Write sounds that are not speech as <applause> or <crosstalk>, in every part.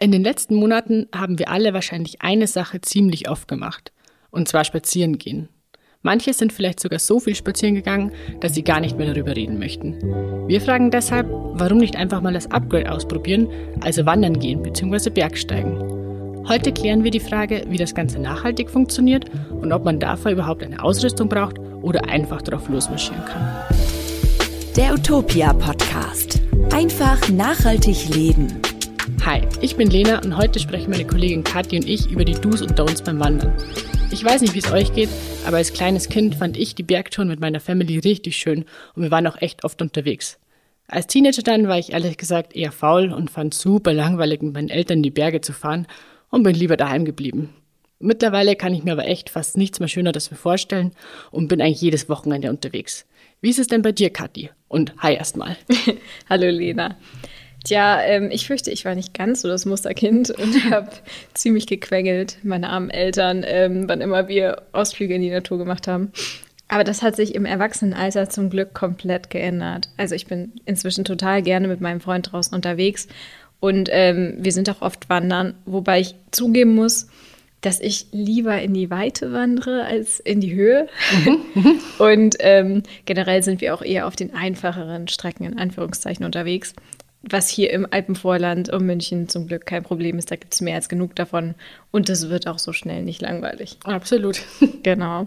In den letzten Monaten haben wir alle wahrscheinlich eine Sache ziemlich oft gemacht. Und zwar spazieren gehen. Manche sind vielleicht sogar so viel spazieren gegangen, dass sie gar nicht mehr darüber reden möchten. Wir fragen deshalb, warum nicht einfach mal das Upgrade ausprobieren, also wandern gehen bzw. Bergsteigen. Heute klären wir die Frage, wie das Ganze nachhaltig funktioniert und ob man dafür überhaupt eine Ausrüstung braucht oder einfach drauf losmarschieren kann. Der Utopia Podcast. Einfach nachhaltig leben. Hi, ich bin Lena und heute sprechen meine Kollegin Kathi und ich über die Do's und Don'ts beim Wandern. Ich weiß nicht, wie es euch geht, aber als kleines Kind fand ich die Bergtouren mit meiner Family richtig schön und wir waren auch echt oft unterwegs. Als Teenager dann war ich ehrlich gesagt eher faul und fand super langweilig, mit meinen Eltern in die Berge zu fahren und bin lieber daheim geblieben. Mittlerweile kann ich mir aber echt fast nichts mehr Schöneres vorstellen und bin eigentlich jedes Wochenende unterwegs. Wie ist es denn bei dir, Kathi? Und hi erstmal. <laughs> Hallo Lena. Tja, ähm, ich fürchte, ich war nicht ganz so das Musterkind <laughs> und <laughs> habe ziemlich gequengelt, meine armen Eltern, ähm, wann immer wir Ausflüge in die Natur gemacht haben. Aber das hat sich im Erwachsenenalter zum Glück komplett geändert. Also ich bin inzwischen total gerne mit meinem Freund draußen unterwegs und ähm, wir sind auch oft wandern, wobei ich zugeben muss, dass ich lieber in die Weite wandere als in die Höhe. Mhm. <laughs> und ähm, generell sind wir auch eher auf den einfacheren Strecken in Anführungszeichen unterwegs was hier im Alpenvorland um München zum Glück kein Problem ist. Da gibt es mehr als genug davon und es wird auch so schnell nicht langweilig. Absolut. <laughs> genau.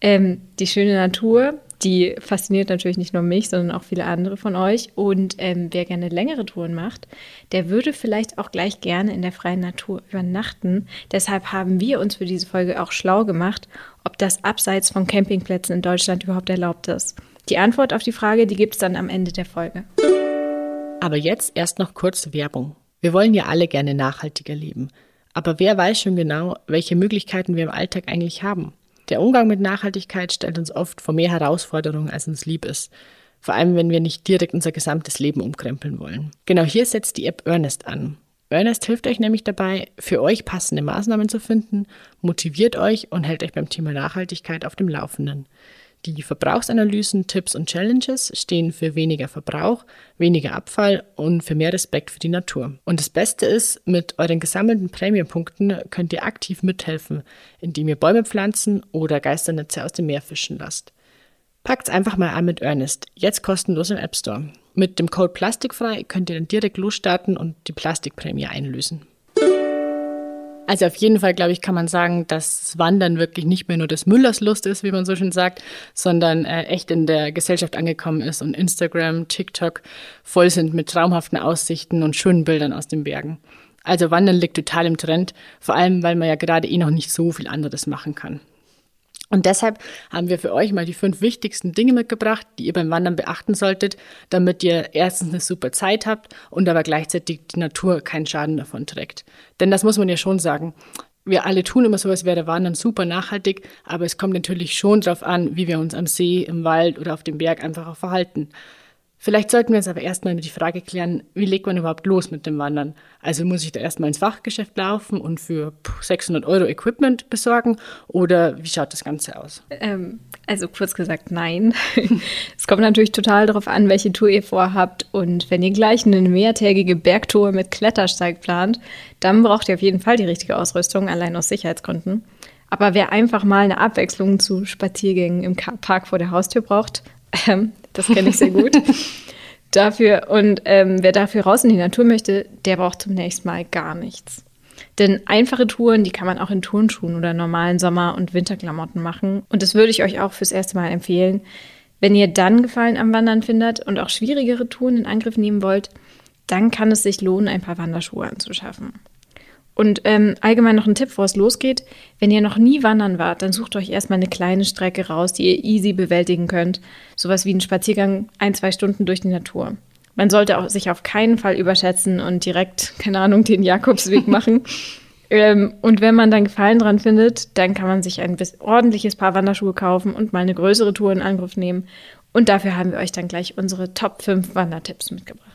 Ähm, die schöne Natur, die fasziniert natürlich nicht nur mich, sondern auch viele andere von euch. Und ähm, wer gerne längere Touren macht, der würde vielleicht auch gleich gerne in der freien Natur übernachten. Deshalb haben wir uns für diese Folge auch schlau gemacht, ob das abseits von Campingplätzen in Deutschland überhaupt erlaubt ist. Die Antwort auf die Frage, die gibt es dann am Ende der Folge. Aber jetzt erst noch kurz Werbung. Wir wollen ja alle gerne nachhaltiger leben. Aber wer weiß schon genau, welche Möglichkeiten wir im Alltag eigentlich haben? Der Umgang mit Nachhaltigkeit stellt uns oft vor mehr Herausforderungen, als uns lieb ist. Vor allem, wenn wir nicht direkt unser gesamtes Leben umkrempeln wollen. Genau hier setzt die App Earnest an. Earnest hilft euch nämlich dabei, für euch passende Maßnahmen zu finden, motiviert euch und hält euch beim Thema Nachhaltigkeit auf dem Laufenden. Die Verbrauchsanalysen, Tipps und Challenges stehen für weniger Verbrauch, weniger Abfall und für mehr Respekt für die Natur. Und das Beste ist, mit euren gesammelten Prämienpunkten könnt ihr aktiv mithelfen, indem ihr Bäume pflanzen oder Geisternetze aus dem Meer fischen lasst. Packt's einfach mal an mit Ernest, jetzt kostenlos im App Store. Mit dem Code Plastikfrei könnt ihr dann direkt losstarten und die Plastikprämie einlösen. Also auf jeden Fall, glaube ich, kann man sagen, dass Wandern wirklich nicht mehr nur des Müllers Lust ist, wie man so schön sagt, sondern äh, echt in der Gesellschaft angekommen ist und Instagram, TikTok voll sind mit traumhaften Aussichten und schönen Bildern aus den Bergen. Also Wandern liegt total im Trend, vor allem weil man ja gerade eh noch nicht so viel anderes machen kann. Und deshalb haben wir für euch mal die fünf wichtigsten Dinge mitgebracht, die ihr beim Wandern beachten solltet, damit ihr erstens eine super Zeit habt und aber gleichzeitig die Natur keinen Schaden davon trägt. Denn das muss man ja schon sagen. Wir alle tun immer so, als wäre der Wandern super nachhaltig, aber es kommt natürlich schon darauf an, wie wir uns am See, im Wald oder auf dem Berg einfach auch verhalten. Vielleicht sollten wir uns aber erstmal die Frage klären, wie legt man überhaupt los mit dem Wandern? Also muss ich da erstmal ins Fachgeschäft laufen und für 600 Euro Equipment besorgen oder wie schaut das Ganze aus? Ähm, also kurz gesagt, nein. <laughs> es kommt natürlich total darauf an, welche Tour ihr vorhabt und wenn ihr gleich eine mehrtägige Bergtour mit Klettersteig plant, dann braucht ihr auf jeden Fall die richtige Ausrüstung, allein aus Sicherheitsgründen. Aber wer einfach mal eine Abwechslung zu Spaziergängen im Park vor der Haustür braucht, ähm, das kenne ich sehr gut. <laughs> dafür, und ähm, wer dafür raus in die Natur möchte, der braucht zunächst mal gar nichts. Denn einfache Touren, die kann man auch in Turnschuhen oder normalen Sommer- und Winterklamotten machen. Und das würde ich euch auch fürs erste Mal empfehlen. Wenn ihr dann Gefallen am Wandern findet und auch schwierigere Touren in Angriff nehmen wollt, dann kann es sich lohnen, ein paar Wanderschuhe anzuschaffen. Und ähm, allgemein noch ein Tipp, bevor es losgeht. Wenn ihr noch nie wandern wart, dann sucht euch erstmal eine kleine Strecke raus, die ihr easy bewältigen könnt. Sowas wie ein Spaziergang ein, zwei Stunden durch die Natur. Man sollte auch sich auf keinen Fall überschätzen und direkt, keine Ahnung, den Jakobsweg <laughs> machen. ähm, und wenn man dann Gefallen dran findet, dann kann man sich ein ordentliches Paar Wanderschuhe kaufen und mal eine größere Tour in Angriff nehmen. Und dafür haben wir euch dann gleich unsere Top 5 Wandertipps mitgebracht.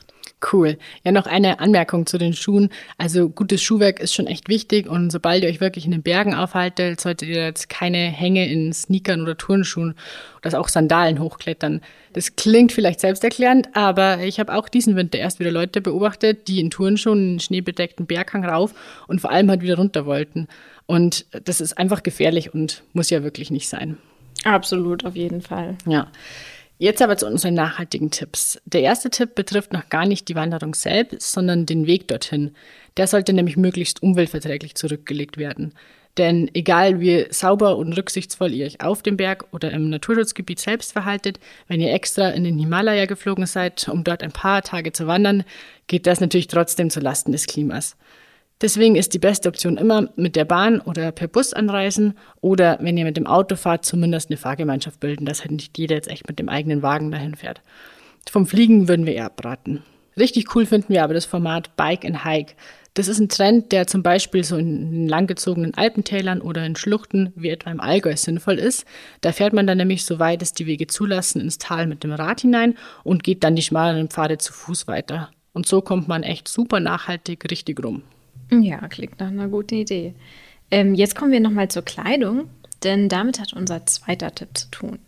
Cool. Ja, noch eine Anmerkung zu den Schuhen. Also gutes Schuhwerk ist schon echt wichtig und sobald ihr euch wirklich in den Bergen aufhaltet, solltet ihr jetzt keine Hänge in Sneakern oder Turnschuhen oder auch Sandalen hochklettern. Das klingt vielleicht selbsterklärend, aber ich habe auch diesen Winter erst wieder Leute beobachtet, die in Turnschuhen einen schneebedeckten Berghang rauf und vor allem halt wieder runter wollten. Und das ist einfach gefährlich und muss ja wirklich nicht sein. Absolut, auf jeden Fall. Ja. Jetzt aber zu unseren nachhaltigen Tipps. Der erste Tipp betrifft noch gar nicht die Wanderung selbst, sondern den Weg dorthin. Der sollte nämlich möglichst umweltverträglich zurückgelegt werden. Denn egal wie sauber und rücksichtsvoll ihr euch auf dem Berg oder im Naturschutzgebiet selbst verhaltet, wenn ihr extra in den Himalaya geflogen seid, um dort ein paar Tage zu wandern, geht das natürlich trotzdem zu Lasten des Klimas. Deswegen ist die beste Option immer mit der Bahn oder per Bus anreisen oder wenn ihr mit dem Auto fahrt, zumindest eine Fahrgemeinschaft bilden, dass halt nicht jeder jetzt echt mit dem eigenen Wagen dahin fährt. Vom Fliegen würden wir eher abraten. Richtig cool finden wir aber das Format Bike and Hike. Das ist ein Trend, der zum Beispiel so in langgezogenen Alpentälern oder in Schluchten wie etwa im Allgäu sinnvoll ist. Da fährt man dann nämlich so weit es die Wege zulassen ins Tal mit dem Rad hinein und geht dann die schmaleren Pfade zu Fuß weiter. Und so kommt man echt super nachhaltig richtig rum. Ja, klingt nach einer guten Idee. Ähm, jetzt kommen wir nochmal zur Kleidung, denn damit hat unser zweiter Tipp zu tun.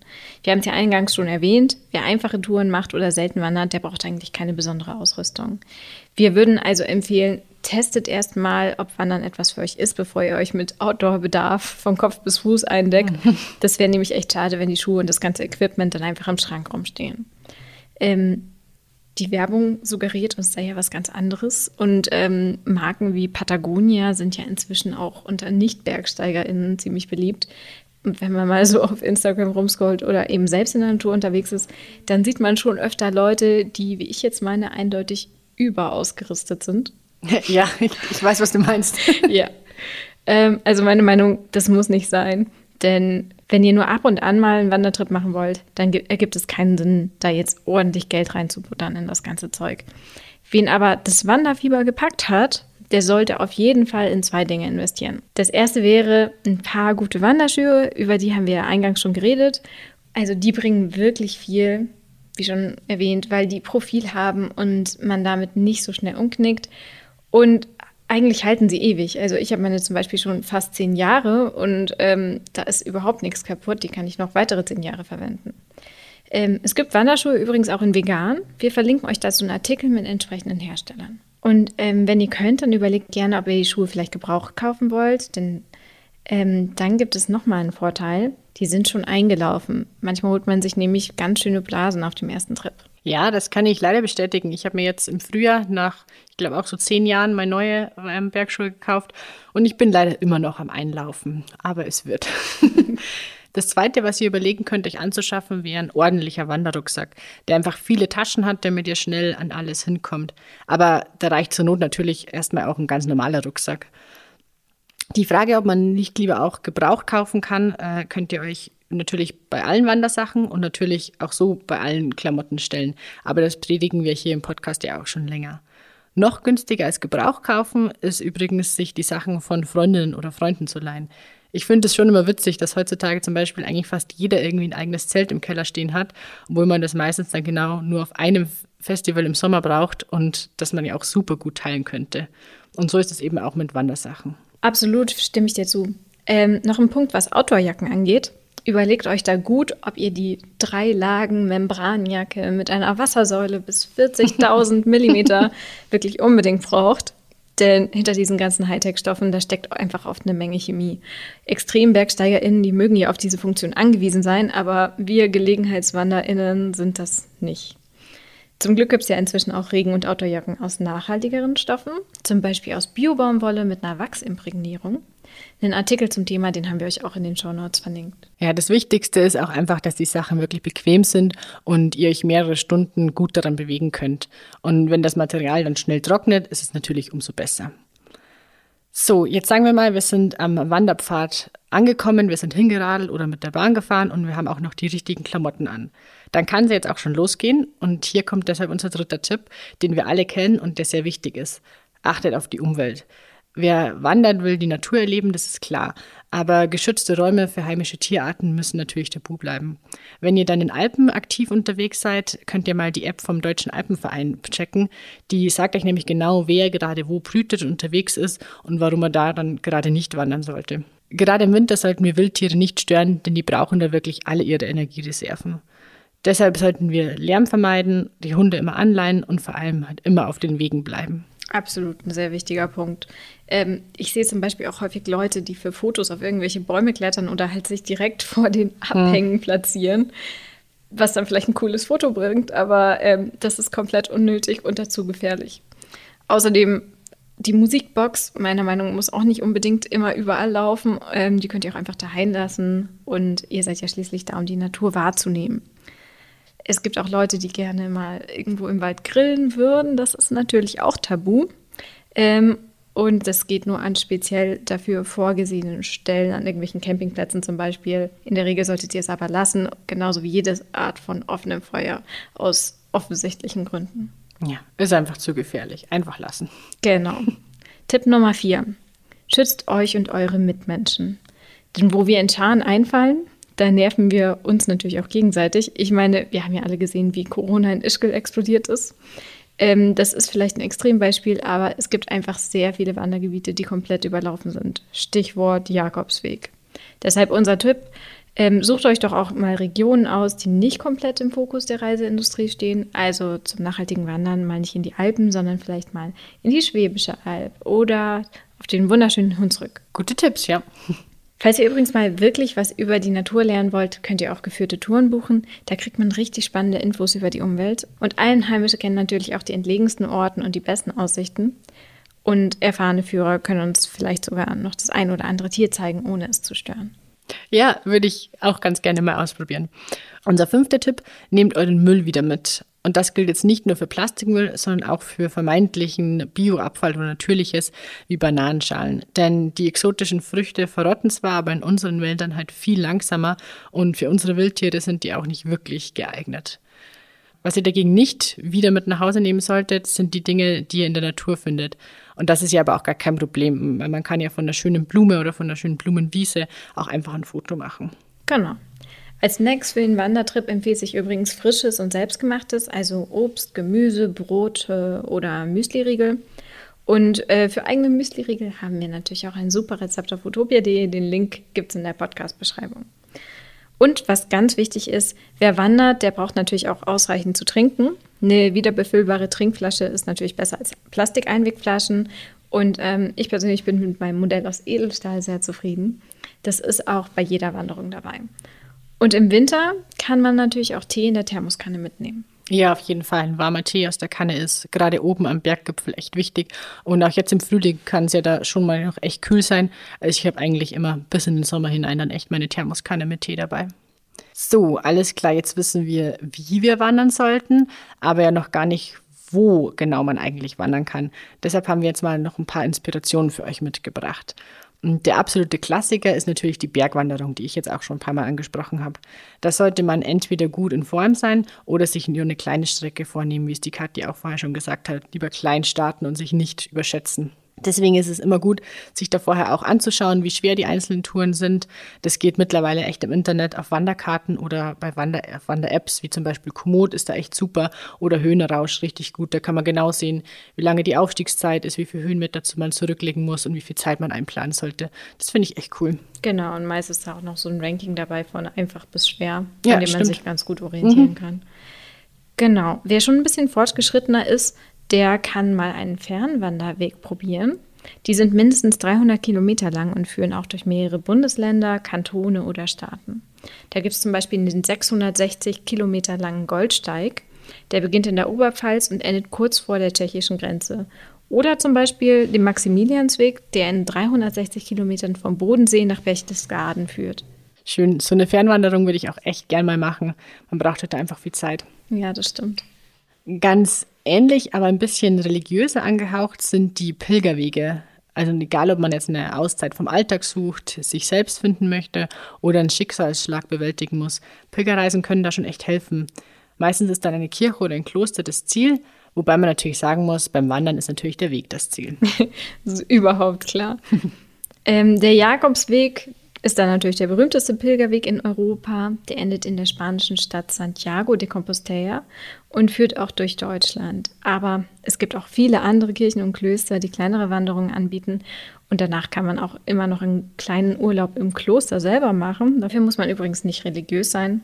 Wir haben es ja eingangs schon erwähnt, wer einfache Touren macht oder selten wandert, der braucht eigentlich keine besondere Ausrüstung. Wir würden also empfehlen, testet erstmal, ob Wandern etwas für euch ist, bevor ihr euch mit Outdoor-Bedarf von Kopf bis Fuß eindeckt. <laughs> Das wäre nämlich echt schade, wenn die Schuhe und das ganze Equipment dann einfach im Schrank rumstehen. Ähm, die Werbung suggeriert uns da ja was ganz anderes. Und ähm, Marken wie Patagonia sind ja inzwischen auch unter Nicht-BergsteigerInnen ziemlich beliebt. Und wenn man mal so auf Instagram rumscrollt oder eben selbst in der Natur unterwegs ist, dann sieht man schon öfter Leute, die, wie ich jetzt meine, eindeutig überausgerüstet sind. <laughs> Ja, ich, ich weiß, was du meinst. <laughs> ja. Ähm, also meine Meinung, das muss nicht sein. Denn wenn ihr nur ab und an mal einen Wandertrip machen wollt, dann ergibt es keinen Sinn, da jetzt ordentlich Geld reinzubuttern in das ganze Zeug. Wen aber das Wanderfieber gepackt hat, der sollte auf jeden Fall in zwei Dinge investieren. Das erste wäre ein paar gute Wanderschuhe, über die haben wir eingangs schon geredet. Also die bringen wirklich viel, wie schon erwähnt, weil die Profil haben und man damit nicht so schnell umknickt. Und eigentlich halten sie ewig. Also ich habe meine zum Beispiel schon fast zehn Jahre und ähm, da ist überhaupt nichts kaputt. Die kann ich noch weitere zehn Jahre verwenden. Ähm, es gibt Wanderschuhe übrigens auch in vegan. Wir verlinken euch dazu einen Artikel mit entsprechenden Herstellern. Und ähm, wenn ihr könnt, dann überlegt gerne, ob ihr die Schuhe vielleicht gebraucht kaufen wollt, denn ähm, dann gibt es nochmal einen Vorteil. Die sind schon eingelaufen. Manchmal holt man sich nämlich ganz schöne Blasen auf dem ersten Trip. Ja, das kann ich leider bestätigen. Ich habe mir jetzt im Frühjahr nach, ich glaube auch so zehn Jahren, meine neue ähm, Bergschuhe gekauft und ich bin leider immer noch am Einlaufen. Aber es wird. <laughs> Das zweite, was ihr überlegen könnt, euch anzuschaffen, wäre ein ordentlicher Wanderrucksack, der einfach viele Taschen hat, damit ihr schnell an alles hinkommt. Aber da reicht zur Not natürlich erstmal auch ein ganz normaler Rucksack. Die Frage, ob man nicht lieber auch Gebrauch kaufen kann, äh, könnt ihr euch natürlich bei allen Wandersachen und natürlich auch so bei allen Klamotten stellen. Aber das predigen wir hier im Podcast ja auch schon länger. Noch günstiger als Gebrauch kaufen ist übrigens, sich die Sachen von Freundinnen oder Freunden zu leihen. Ich finde es schon immer witzig, dass heutzutage zum Beispiel eigentlich fast jeder irgendwie ein eigenes Zelt im Keller stehen hat, obwohl man das meistens dann genau nur auf einem Festival im Sommer braucht und das man ja auch super gut teilen könnte. Und so ist es eben auch mit Wandersachen. Absolut, stimme ich dir zu. Ähm, noch ein Punkt, was Outdoorjacken angeht. Überlegt euch da gut, ob ihr die drei Lagen Membranjacke mit einer Wassersäule bis 40.000 <laughs> Millimeter wirklich unbedingt braucht. Denn hinter diesen ganzen Hightech-Stoffen, da steckt einfach oft eine Menge Chemie. ExtrembergsteigerInnen, die mögen ja auf diese Funktion angewiesen sein, aber wir GelegenheitswanderInnen sind das nicht. Zum Glück gibt es ja inzwischen auch Regen- und Outdoorjacken aus nachhaltigeren Stoffen, zum Beispiel aus Biobaumwolle mit einer Wachsimprägnierung. Den Artikel zum Thema, den haben wir euch auch in den Show Notes verlinkt. Ja, das Wichtigste ist auch einfach, dass die Sachen wirklich bequem sind und ihr euch mehrere Stunden gut daran bewegen könnt. Und wenn das Material dann schnell trocknet, ist es natürlich umso besser. So, jetzt sagen wir mal, wir sind am Wanderpfad angekommen, wir sind hingeradelt oder mit der Bahn gefahren und wir haben auch noch die richtigen Klamotten an. Dann kann sie jetzt auch schon losgehen und hier kommt deshalb unser dritter Tipp, den wir alle kennen und der sehr wichtig ist. Achtet auf die Umwelt. Wer wandern will, die Natur erleben, das ist klar. Aber geschützte Räume für heimische Tierarten müssen natürlich tabu bleiben. Wenn ihr dann in Alpen aktiv unterwegs seid, könnt ihr mal die App vom Deutschen Alpenverein checken. Die sagt euch nämlich genau, wer gerade wo brütet und unterwegs ist und warum er da dann gerade nicht wandern sollte. Gerade im Winter sollten wir Wildtiere nicht stören, denn die brauchen da wirklich alle ihre Energiereserven. Deshalb sollten wir Lärm vermeiden, die Hunde immer anleihen und vor allem halt immer auf den Wegen bleiben. Absolut, ein sehr wichtiger Punkt. Ähm, ich sehe zum Beispiel auch häufig Leute, die für Fotos auf irgendwelche Bäume klettern oder halt sich direkt <laughs> vor den Abhängen hm. platzieren, was dann vielleicht ein cooles Foto bringt, aber ähm, das ist komplett unnötig und dazu gefährlich. Außerdem, die Musikbox, meiner Meinung nach, muss auch nicht unbedingt immer überall laufen. Ähm, die könnt ihr auch einfach daheim lassen und ihr seid ja schließlich da, um die Natur wahrzunehmen. Es gibt auch Leute, die gerne mal irgendwo im Wald grillen würden. Das ist natürlich auch tabu. Ähm, und das geht nur an speziell dafür vorgesehenen Stellen, an irgendwelchen Campingplätzen zum Beispiel. In der Regel solltet ihr es aber lassen, genauso wie jede Art von offenem Feuer aus offensichtlichen Gründen. Ja, ist einfach zu gefährlich. Einfach lassen. Genau. <laughs> Tipp Nummer vier. Schützt euch und eure Mitmenschen. Denn wo wir in Scharen einfallen, da nerven wir uns natürlich auch gegenseitig. Ich meine, wir haben ja alle gesehen, wie Corona in Ischgl explodiert ist. Ähm, das ist vielleicht ein Extrembeispiel, aber es gibt einfach sehr viele Wandergebiete, die komplett überlaufen sind. Stichwort Jakobsweg. Deshalb unser Tipp, ähm, sucht euch doch auch mal Regionen aus, die nicht komplett im Fokus der Reiseindustrie stehen. Also zum nachhaltigen Wandern mal nicht in die Alpen, sondern vielleicht mal in die Schwäbische Alb oder auf den wunderschönen Hunsrück. Gute Tipps, ja. Falls ihr übrigens mal wirklich was über die Natur lernen wollt, könnt ihr auch geführte Touren buchen. Da kriegt man richtig spannende Infos über die Umwelt. Und Einheimische kennen natürlich auch die entlegensten Orten und die besten Aussichten. Und erfahrene Führer können uns vielleicht sogar noch das ein oder andere Tier zeigen, ohne es zu stören. Ja, würde ich auch ganz gerne mal ausprobieren. Unser fünfter Tipp, nehmt euren Müll wieder mit. Und das gilt jetzt nicht nur für Plastikmüll, sondern auch für vermeintlichen Bioabfall oder natürliches wie Bananenschalen. Denn die exotischen Früchte verrotten zwar, aber in unseren Wäldern halt viel langsamer und für unsere Wildtiere sind die auch nicht wirklich geeignet. Was ihr dagegen nicht wieder mit nach Hause nehmen solltet, sind die Dinge, die ihr in der Natur findet. Und das ist ja aber auch gar kein Problem, man kann ja von einer schönen Blume oder von einer schönen Blumenwiese auch einfach ein Foto machen. Genau. Als Snacks für den Wandertrip empfiehlt sich übrigens frisches und selbstgemachtes, also Obst, Gemüse, Brote oder Müsliriegel. Und äh, für eigene Müsliriegel haben wir natürlich auch ein super Rezept auf utopia.de. Den Link gibt es in der Podcast-Beschreibung. Und was ganz wichtig ist, wer wandert, der braucht natürlich auch ausreichend zu trinken. Eine wiederbefüllbare Trinkflasche ist natürlich besser als Plastikeinwegflaschen. Und ähm, ich persönlich bin mit meinem Modell aus Edelstahl sehr zufrieden. Das ist auch bei jeder Wanderung dabei. Und im Winter kann man natürlich auch Tee in der Thermoskanne mitnehmen. Ja, auf jeden Fall. Ein warmer Tee aus der Kanne ist gerade oben am Berggipfel echt wichtig. Und auch jetzt im Frühling kann es ja da schon mal noch echt kühl sein. Also ich habe eigentlich immer bis in den Sommer hinein dann echt meine Thermoskanne mit Tee dabei. So, alles klar. Jetzt wissen wir, wie wir wandern sollten, aber ja noch gar nicht, wo genau man eigentlich wandern kann. Deshalb haben wir jetzt mal noch ein paar Inspirationen für euch mitgebracht. Der absolute Klassiker ist natürlich die Bergwanderung, die ich jetzt auch schon ein paar Mal angesprochen habe. Da sollte man entweder gut in Form sein oder sich nur eine kleine Strecke vornehmen, wie es die Katja auch vorher schon gesagt hat. Lieber klein starten und sich nicht überschätzen. Deswegen ist es immer gut, sich da vorher auch anzuschauen, wie schwer die einzelnen Touren sind. Das geht mittlerweile echt im Internet auf Wanderkarten oder bei Wander-Apps, Wander wie zum Beispiel Komoot ist da echt super oder Höhenrausch richtig gut. Da kann man genau sehen, wie lange die Aufstiegszeit ist, wie viele Höhenmeter man zurücklegen muss und wie viel Zeit man einplanen sollte. Das finde ich echt cool. Genau, und meist ist da auch noch so ein Ranking dabei von einfach bis schwer, an ja, dem stimmt. man sich ganz gut orientieren mhm. kann. Genau. Wer schon ein bisschen fortgeschrittener ist, der kann mal einen Fernwanderweg probieren. Die sind mindestens 300 Kilometer lang und führen auch durch mehrere Bundesländer, Kantone oder Staaten. Da gibt es zum Beispiel den 660 Kilometer langen Goldsteig. Der beginnt in der Oberpfalz und endet kurz vor der tschechischen Grenze. Oder zum Beispiel den Maximiliansweg, der in 360 Kilometern vom Bodensee nach Berchtesgaden führt. Schön, so eine Fernwanderung würde ich auch echt gern mal machen. Man braucht halt einfach viel Zeit. Ja, das stimmt. Ganz ähnlich, aber ein bisschen religiöser angehaucht sind die Pilgerwege. Also egal, ob man jetzt eine Auszeit vom Alltag sucht, sich selbst finden möchte oder einen Schicksalsschlag bewältigen muss. Pilgerreisen können da schon echt helfen. Meistens ist dann eine Kirche oder ein Kloster das Ziel. Wobei man natürlich sagen muss, beim Wandern ist natürlich der Weg das Ziel. das <laughs> ist überhaupt klar. <laughs> ähm, der Jakobsweg ist dann natürlich der berühmteste Pilgerweg in Europa. Der endet in der spanischen Stadt Santiago de Compostela und führt auch durch Deutschland. Aber es gibt auch viele andere Kirchen und Klöster, die kleinere Wanderungen anbieten. Und danach kann man auch immer noch einen kleinen Urlaub im Kloster selber machen. Dafür muss man übrigens nicht religiös sein.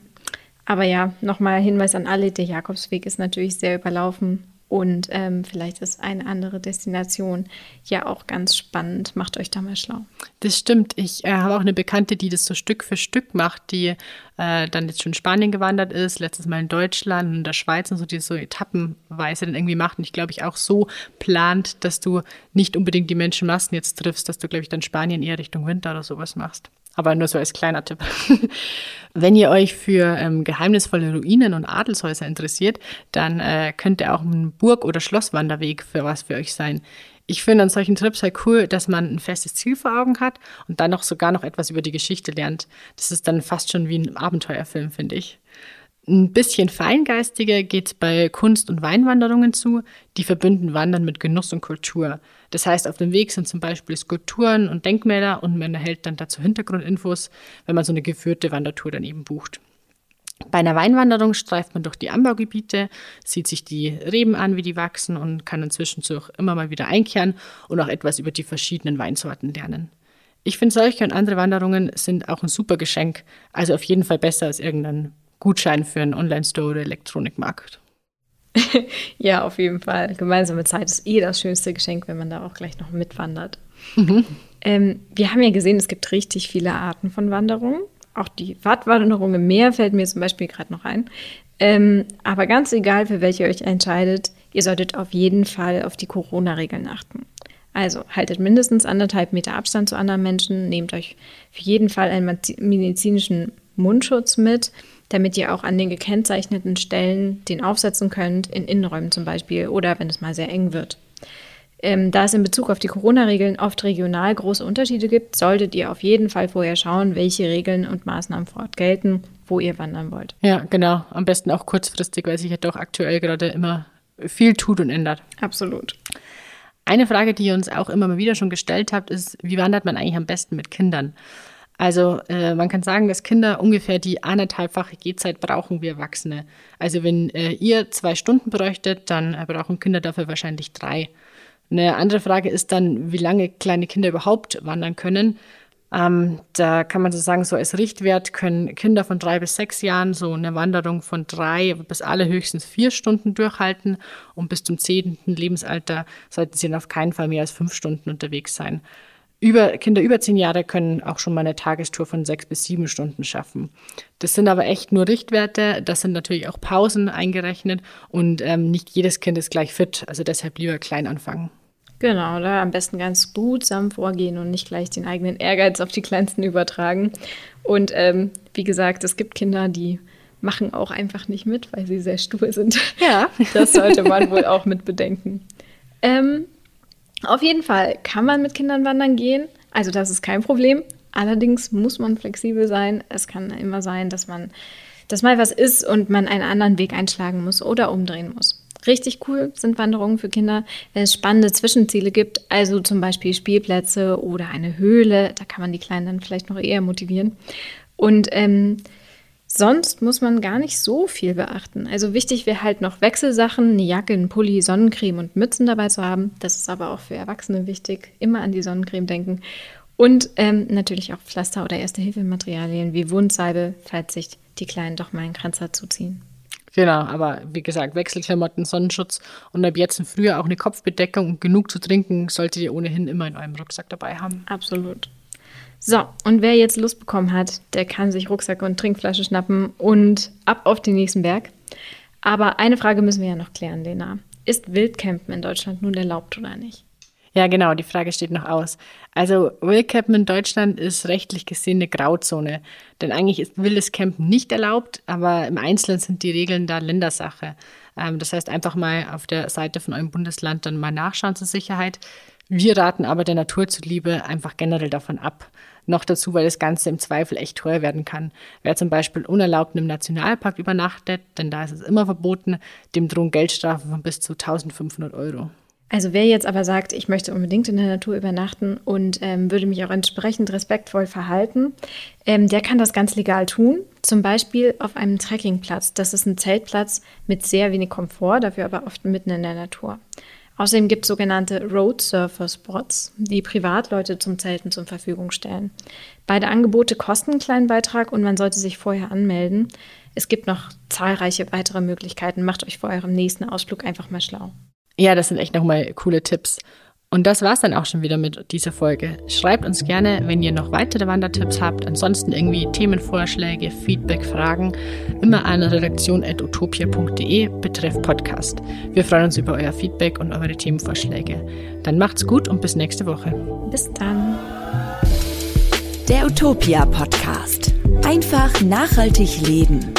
Aber ja, nochmal Hinweis an alle, der Jakobsweg ist natürlich sehr überlaufen und ähm, vielleicht ist eine andere Destination ja auch ganz spannend. Macht euch da mal schlau. Das stimmt. Ich äh, habe auch eine Bekannte, die das so Stück für Stück macht, die äh, dann jetzt schon in Spanien gewandert ist, letztes Mal in Deutschland und in der Schweiz und so, die so etappenweise dann irgendwie macht. Und ich glaube, ich auch so plant, dass du nicht unbedingt die Menschenmassen jetzt triffst, dass du, glaube ich, dann Spanien eher Richtung Winter oder sowas machst. Aber nur so als kleiner Tipp. <laughs> Wenn ihr euch für ähm, geheimnisvolle Ruinen und Adelshäuser interessiert, dann äh, könnte auch ein Burg- oder Schlosswanderweg für was für euch sein. Ich finde an solchen Trips halt cool, dass man ein festes Ziel vor Augen hat und dann noch sogar noch etwas über die Geschichte lernt. Das ist dann fast schon wie ein Abenteuerfilm, finde ich. Ein bisschen feingeistiger geht es bei Kunst- und Weinwanderungen zu, die verbünden Wandern mit Genuss und Kultur. Das heißt, auf dem Weg sind zum Beispiel Skulpturen und Denkmäler und man erhält dann dazu Hintergrundinfos, wenn man so eine geführte Wandertour dann eben bucht. Bei einer Weinwanderung streift man durch die Anbaugebiete, sieht sich die Reben an, wie die wachsen und kann inzwischen immer mal wieder einkehren und auch etwas über die verschiedenen Weinsorten lernen. Ich finde, solche und andere Wanderungen sind auch ein super Geschenk, also auf jeden Fall besser als irgendein Gutschein für einen Online-Store oder Elektronikmarkt. <laughs> ja, auf jeden Fall. Gemeinsame Zeit ist eh das schönste Geschenk, wenn man da auch gleich noch mitwandert. Mhm. Ähm, wir haben ja gesehen, es gibt richtig viele Arten von Wanderungen. Auch die Wattwanderung im Meer fällt mir zum Beispiel gerade noch ein. Ähm, aber ganz egal, für welche ihr euch entscheidet, ihr solltet auf jeden Fall auf die Corona-Regeln achten. Also haltet mindestens anderthalb Meter Abstand zu anderen Menschen, nehmt euch für jeden Fall einen medizinischen Mundschutz mit damit ihr auch an den gekennzeichneten Stellen den aufsetzen könnt, in Innenräumen zum Beispiel oder wenn es mal sehr eng wird. Ähm, da es in Bezug auf die Corona-Regeln oft regional große Unterschiede gibt, solltet ihr auf jeden Fall vorher schauen, welche Regeln und Maßnahmen vor Ort gelten, wo ihr wandern wollt. Ja, genau. Am besten auch kurzfristig, weil sich ja doch aktuell gerade immer viel tut und ändert. Absolut. Eine Frage, die ihr uns auch immer mal wieder schon gestellt habt, ist, wie wandert man eigentlich am besten mit Kindern? Also äh, man kann sagen, dass Kinder ungefähr die anderthalbfache Gehzeit brauchen wie Erwachsene. Also wenn äh, ihr zwei Stunden bräuchtet, dann äh, brauchen Kinder dafür wahrscheinlich drei. Eine andere Frage ist dann, wie lange kleine Kinder überhaupt wandern können. Ähm, da kann man so sagen, so als Richtwert können Kinder von drei bis sechs Jahren so eine Wanderung von drei bis alle höchstens vier Stunden durchhalten und bis zum zehnten Lebensalter sollten sie dann auf keinen Fall mehr als fünf Stunden unterwegs sein über, Kinder über zehn Jahre können auch schon mal eine Tagestour von sechs bis sieben Stunden schaffen. Das sind aber echt nur Richtwerte. Das sind natürlich auch Pausen eingerechnet und ähm, nicht jedes Kind ist gleich fit. Also deshalb lieber klein anfangen. Genau, da am besten ganz behutsam vorgehen und nicht gleich den eigenen Ehrgeiz auf die Kleinsten übertragen. Und ähm, wie gesagt, es gibt Kinder, die machen auch einfach nicht mit, weil sie sehr stur sind. Ja. Das sollte man wohl auch mit bedenken. Ähm, auf jeden Fall kann man mit Kindern wandern gehen. Also das ist kein Problem. Allerdings muss man flexibel sein. Es kann immer sein, dass man, dass mal was ist und man einen anderen Weg einschlagen muss oder umdrehen muss. Richtig cool sind Wanderungen für Kinder, wenn es spannende Zwischenziele gibt, also zum Beispiel Spielplätze oder eine Höhle. Da kann man die Kleinen dann vielleicht noch eher motivieren. Und ähm, Sonst muss man gar nicht so viel beachten. Also wichtig wäre halt noch Wechselsachen, eine Jacke, ein Pulli, Sonnencreme und Mützen dabei zu haben. Das ist aber auch für Erwachsene wichtig. Immer an die Sonnencreme denken. Und ähm, natürlich auch Pflaster oder Erste-Hilfe-Materialien wie Wundsalbe, falls sich die Kleinen doch mal einen Kranzer zuziehen. Genau, aber wie gesagt, Wechselklamotten, Sonnenschutz und ab jetzt im Frühjahr auch eine Kopfbedeckung und genug zu trinken solltet ihr ohnehin immer in eurem Rucksack dabei haben. Absolut. So, und wer jetzt Lust bekommen hat, der kann sich Rucksack und Trinkflasche schnappen und ab auf den nächsten Berg. Aber eine Frage müssen wir ja noch klären, Lena. Ist Wildcampen in Deutschland nun erlaubt oder nicht? Ja, genau, die Frage steht noch aus. Also Wildcampen in Deutschland ist rechtlich gesehen eine Grauzone. Denn eigentlich ist wildes Campen nicht erlaubt, aber im Einzelnen sind die Regeln da Ländersache. Ähm, das heißt, einfach mal auf der Seite von eurem Bundesland dann mal nachschauen zur Sicherheit. Wir raten aber der Natur zuliebe einfach generell davon ab. Noch dazu, weil das Ganze im Zweifel echt teuer werden kann. Wer zum Beispiel unerlaubt im Nationalpark übernachtet, denn da ist es immer verboten, dem drohen Geldstrafen von bis zu 1500 Euro. Also wer jetzt aber sagt, ich möchte unbedingt in der Natur übernachten und ähm, würde mich auch entsprechend respektvoll verhalten, ähm, der kann das ganz legal tun. Zum Beispiel auf einem Trekkingplatz. Das ist ein Zeltplatz mit sehr wenig Komfort, dafür aber oft mitten in der Natur. Außerdem gibt es sogenannte Road Surfer Spots, die Privatleute zum Zelten zur Verfügung stellen. Beide Angebote kosten einen kleinen Beitrag und man sollte sich vorher anmelden. Es gibt noch zahlreiche weitere Möglichkeiten. Macht euch vor eurem nächsten Ausflug einfach mal schlau. Ja, das sind echt nochmal coole Tipps. Und das war's dann auch schon wieder mit dieser Folge. Schreibt uns gerne, wenn ihr noch weitere Wandertipps habt. Ansonsten irgendwie Themenvorschläge, Feedback, Fragen. Immer an redaktion.utopia.de betreff Podcast. Wir freuen uns über euer Feedback und eure Themenvorschläge. Dann macht's gut und bis nächste Woche. Bis dann. Der Utopia Podcast. Einfach nachhaltig leben.